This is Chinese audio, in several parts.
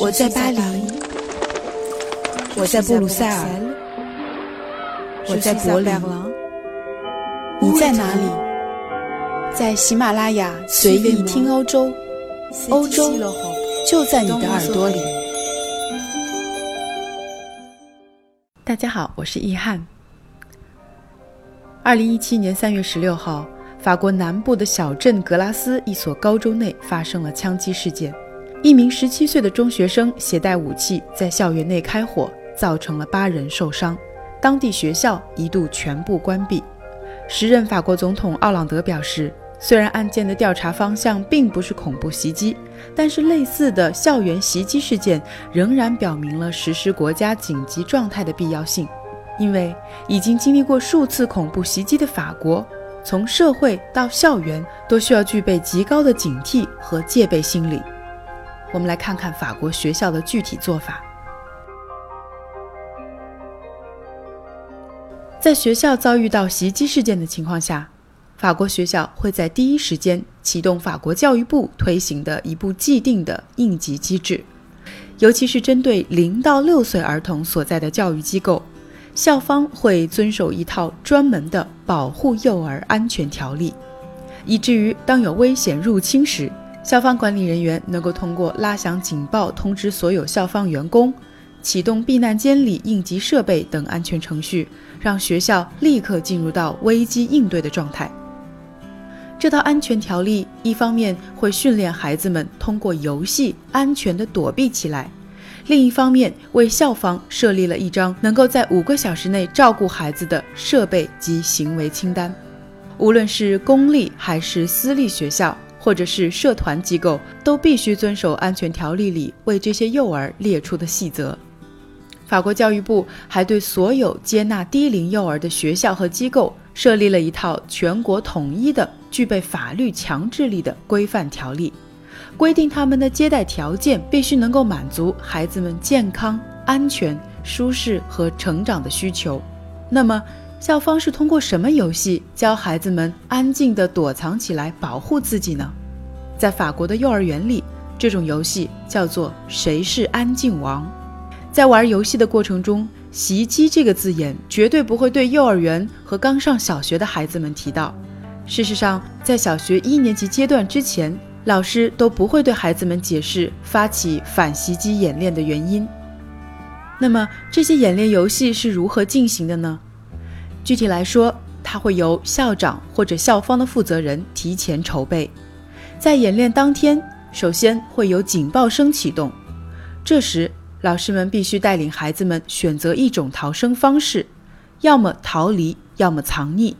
我在巴黎，我在布鲁塞尔，我在柏林，你在哪里？在喜马拉雅随意听欧洲，欧洲就在你的耳朵里。大家好，我是易翰。二零一七年三月十六号，法国南部的小镇格拉斯一所高中内发生了枪击事件。一名十七岁的中学生携带武器在校园内开火，造成了八人受伤，当地学校一度全部关闭。时任法国总统奥朗德表示，虽然案件的调查方向并不是恐怖袭击，但是类似的校园袭击事件仍然表明了实施国家紧急状态的必要性，因为已经经历过数次恐怖袭击的法国，从社会到校园都需要具备极高的警惕和戒备心理。我们来看看法国学校的具体做法。在学校遭遇到袭击事件的情况下，法国学校会在第一时间启动法国教育部推行的一部既定的应急机制，尤其是针对零到六岁儿童所在的教育机构，校方会遵守一套专门的保护幼儿安全条例，以至于当有危险入侵时。校方管理人员能够通过拉响警报通知所有校方员工，启动避难监理应急设备等安全程序，让学校立刻进入到危机应对的状态。这套安全条例一方面会训练孩子们通过游戏安全地躲避起来，另一方面为校方设立了一张能够在五个小时内照顾孩子的设备及行为清单。无论是公立还是私立学校。或者是社团机构都必须遵守安全条例里为这些幼儿列出的细则。法国教育部还对所有接纳低龄幼儿的学校和机构设立了一套全国统一的、具备法律强制力的规范条例，规定他们的接待条件必须能够满足孩子们健康、安全、舒适和成长的需求。那么，校方是通过什么游戏教孩子们安静地躲藏起来保护自己呢？在法国的幼儿园里，这种游戏叫做“谁是安静王”。在玩游戏的过程中，“袭击”这个字眼绝对不会对幼儿园和刚上小学的孩子们提到。事实上，在小学一年级阶段之前，老师都不会对孩子们解释发起反袭击演练的原因。那么，这些演练游戏是如何进行的呢？具体来说，它会由校长或者校方的负责人提前筹备。在演练当天，首先会有警报声启动，这时老师们必须带领孩子们选择一种逃生方式，要么逃离，要么藏匿。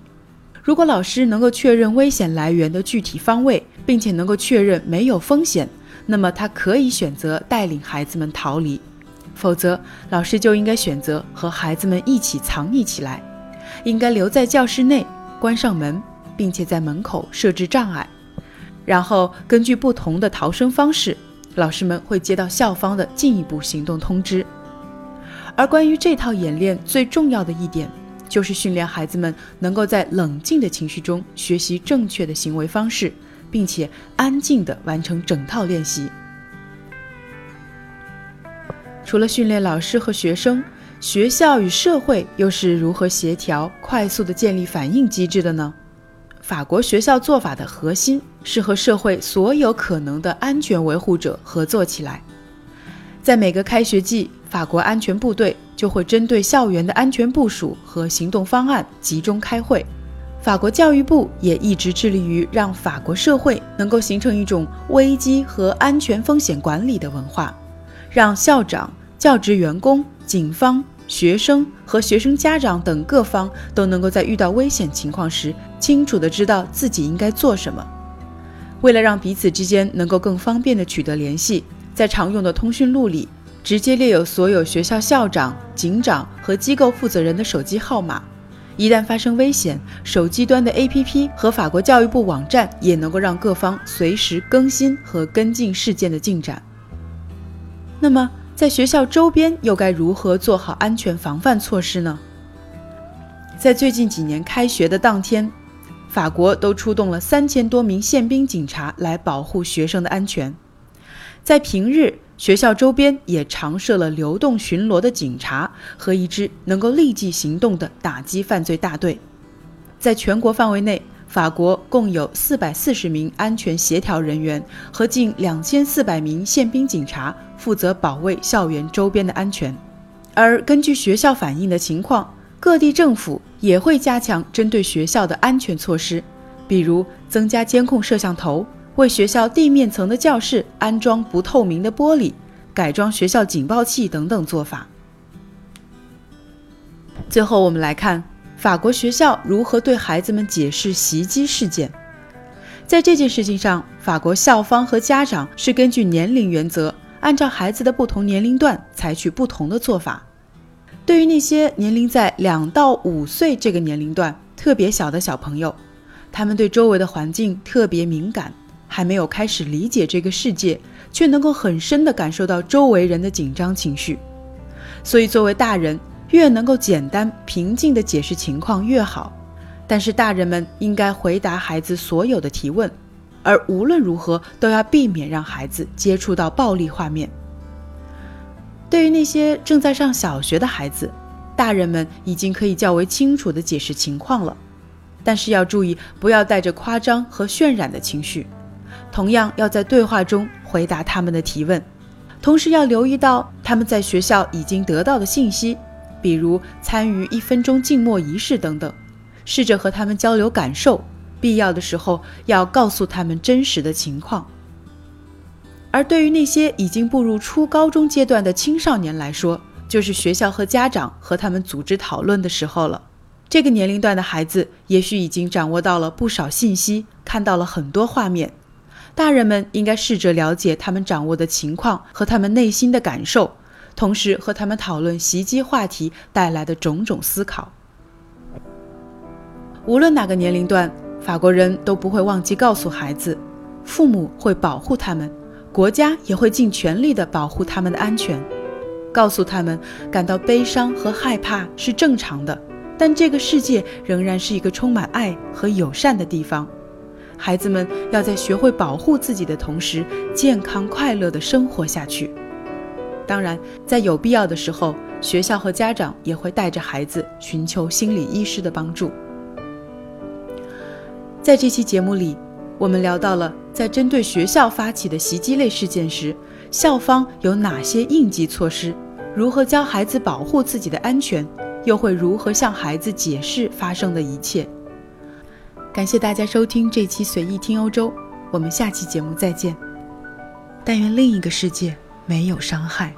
如果老师能够确认危险来源的具体方位，并且能够确认没有风险，那么他可以选择带领孩子们逃离；否则，老师就应该选择和孩子们一起藏匿起来。应该留在教室内，关上门，并且在门口设置障碍。然后根据不同的逃生方式，老师们会接到校方的进一步行动通知。而关于这套演练最重要的一点，就是训练孩子们能够在冷静的情绪中学习正确的行为方式，并且安静地完成整套练习。除了训练老师和学生。学校与社会又是如何协调、快速地建立反应机制的呢？法国学校做法的核心是和社会所有可能的安全维护者合作起来。在每个开学季，法国安全部队就会针对校园的安全部署和行动方案集中开会。法国教育部也一直致力于让法国社会能够形成一种危机和安全风险管理的文化，让校长、教职员工、警方。学生和学生家长等各方都能够在遇到危险情况时，清楚地知道自己应该做什么。为了让彼此之间能够更方便地取得联系，在常用的通讯录里直接列有所有学校校长、警长和机构负责人的手机号码。一旦发生危险，手机端的 APP 和法国教育部网站也能够让各方随时更新和跟进事件的进展。那么，在学校周边又该如何做好安全防范措施呢？在最近几年开学的当天，法国都出动了三千多名宪兵警察来保护学生的安全。在平日，学校周边也常设了流动巡逻的警察和一支能够立即行动的打击犯罪大队。在全国范围内，法国共有四百四十名安全协调人员和近两千四百名宪兵警察负责保卫校园周边的安全。而根据学校反映的情况，各地政府也会加强针对学校的安全措施，比如增加监控摄像头。为学校地面层的教室安装不透明的玻璃，改装学校警报器等等做法。最后，我们来看法国学校如何对孩子们解释袭击事件。在这件事情上，法国校方和家长是根据年龄原则，按照孩子的不同年龄段采取不同的做法。对于那些年龄在两到五岁这个年龄段特别小的小朋友，他们对周围的环境特别敏感。还没有开始理解这个世界，却能够很深地感受到周围人的紧张情绪。所以，作为大人，越能够简单平静地解释情况越好。但是，大人们应该回答孩子所有的提问，而无论如何都要避免让孩子接触到暴力画面。对于那些正在上小学的孩子，大人们已经可以较为清楚地解释情况了，但是要注意，不要带着夸张和渲染的情绪。同样要在对话中回答他们的提问，同时要留意到他们在学校已经得到的信息，比如参与一分钟静默仪式等等，试着和他们交流感受，必要的时候要告诉他们真实的情况。而对于那些已经步入初高中阶段的青少年来说，就是学校和家长和他们组织讨论的时候了。这个年龄段的孩子也许已经掌握到了不少信息，看到了很多画面。大人们应该试着了解他们掌握的情况和他们内心的感受，同时和他们讨论袭击话题带来的种种思考。无论哪个年龄段，法国人都不会忘记告诉孩子，父母会保护他们，国家也会尽全力地保护他们的安全。告诉他们，感到悲伤和害怕是正常的，但这个世界仍然是一个充满爱和友善的地方。孩子们要在学会保护自己的同时，健康快乐地生活下去。当然，在有必要的时候，学校和家长也会带着孩子寻求心理医师的帮助。在这期节目里，我们聊到了在针对学校发起的袭击类事件时，校方有哪些应急措施，如何教孩子保护自己的安全，又会如何向孩子解释发生的一切。感谢大家收听这期随意听欧洲，我们下期节目再见。但愿另一个世界没有伤害。